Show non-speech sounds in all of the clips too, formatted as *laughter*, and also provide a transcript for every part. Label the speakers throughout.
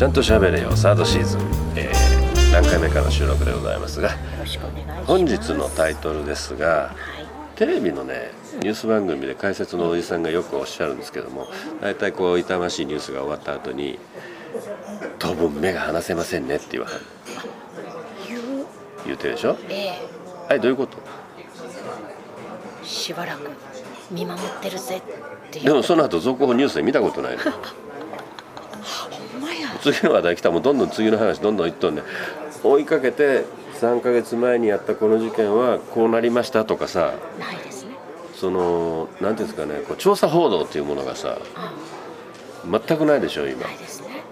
Speaker 1: ちゃんと喋れよサードシーズン、えー、何回目かの収録でございますが本日のタイトルですが
Speaker 2: はい。
Speaker 1: テレビのねニュース番組で解説のおじさんがよくおっしゃるんですけども大体こう痛ましいニュースが終わった後に「当分目が離せませんね」って言わはる
Speaker 2: 言う
Speaker 1: 言うてるでしょ？
Speaker 2: え
Speaker 1: はいどういうこと？
Speaker 2: えしばらく見守ってるぜ
Speaker 1: でもその後続報ニュースで見たことないの *laughs*
Speaker 2: ほんまや。
Speaker 1: 次の話題来たらもうどんどん次の話どんどんいっとんね追いかけて3ヶ月前にやったこの事件はこうなりましたとかさ。
Speaker 2: ないですね。
Speaker 1: そのなんていうんですかね。こう調査報道っていうものがさ
Speaker 2: あ
Speaker 1: 全くないでしょ今。
Speaker 2: ないですね。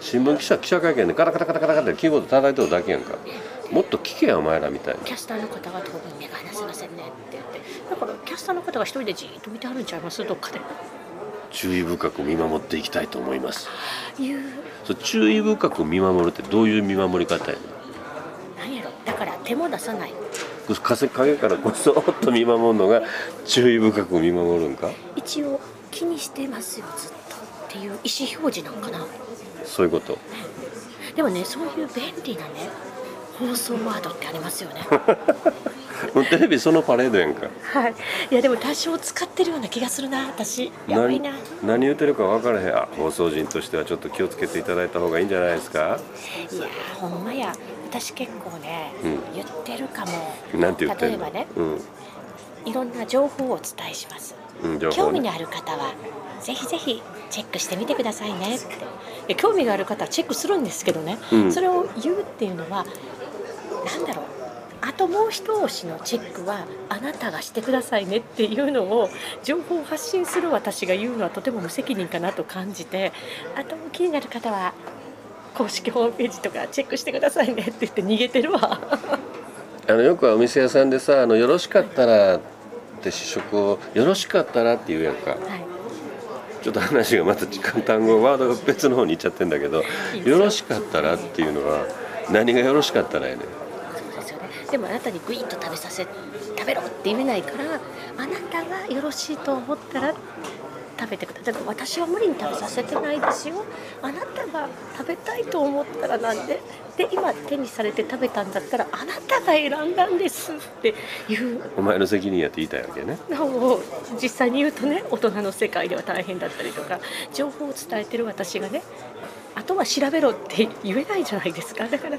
Speaker 1: 新聞記者記者会見でカタカタカタカタカタってキーボード叩いてるだけやんかもっと聞けやお前らみたいな
Speaker 2: キャスターの方が当分目が離せませんねって言ってだからキャスターの方が一人でじーっと見てはるんちゃいますどっかで
Speaker 1: 注意深く見守っていきたいと思います。そう注意深く見守るってどういう見守り方やね
Speaker 2: なんやろ。だから手も出さない。
Speaker 1: ん風影からこそっと見守るのが注意深く見守るんか？
Speaker 2: 一応気にしてますよずっと。っていう意思表示なんかな。
Speaker 1: そういうこと。
Speaker 2: でもねそういう便利なね放送ワードってありますよね。*laughs*
Speaker 1: テレビそのパレードやんか。
Speaker 2: はい。いやでも多少使ってるような気がするな私。やばいな。
Speaker 1: 何何言ってるか分からへん。あ放送人としてはちょっと気をつけていただいた方がいいんじゃないですか？
Speaker 2: いやほんまや。私結構ね、
Speaker 1: うん。
Speaker 2: 言ってるかも。
Speaker 1: なんて言って
Speaker 2: 例えばね
Speaker 1: うん。
Speaker 2: いろんな情報をお伝えします。
Speaker 1: うんね。
Speaker 2: 興味のある方はぜひぜひチェックしてみてくださいねって。で興味がある方はチェックするんですけどね、
Speaker 1: うん。
Speaker 2: それを言うっていうのはなんだろう。あともう一押しのチェックはあなたがしてくださいねっていうのを情報を発信する私が言うのはとても無責任かなと感じてあと気になる方は公式ホームページとかチェックしてくださいねって言って逃げてるわ。
Speaker 1: あのよくお店屋さんでさあの「よろしかったら」って試食を「よろしかったら」って言うやんか。
Speaker 2: はい。
Speaker 1: ちょっと話がまた時間単語ワードが別の方に行っちゃってんだけど「
Speaker 2: いいですよ。
Speaker 1: よろしかったら」っていうのは何がよろしかったらやねん
Speaker 2: でもあなたにグイッと食べさせ食べろって言えないからあなたがよろしいと思ったら食べてください。私は無理に食べさせてないですよ。あなたが食べたいと思ったらなんで。で今手にされて食べたんだったらあなたが選んだんですっていう。
Speaker 1: お前の責任やって言いたいわけね。
Speaker 2: のを実際に言うとね大人の世界では大変だったりとか情報を伝えてる私がね。あとは調べろって言えないじゃないですか。だから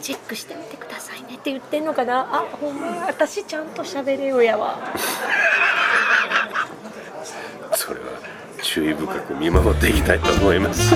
Speaker 2: チェックしてみてくださいね。って言ってんのかな？あほんま私ちゃんと喋れよやわ。
Speaker 1: それは注意深く見守っていきたいと思います。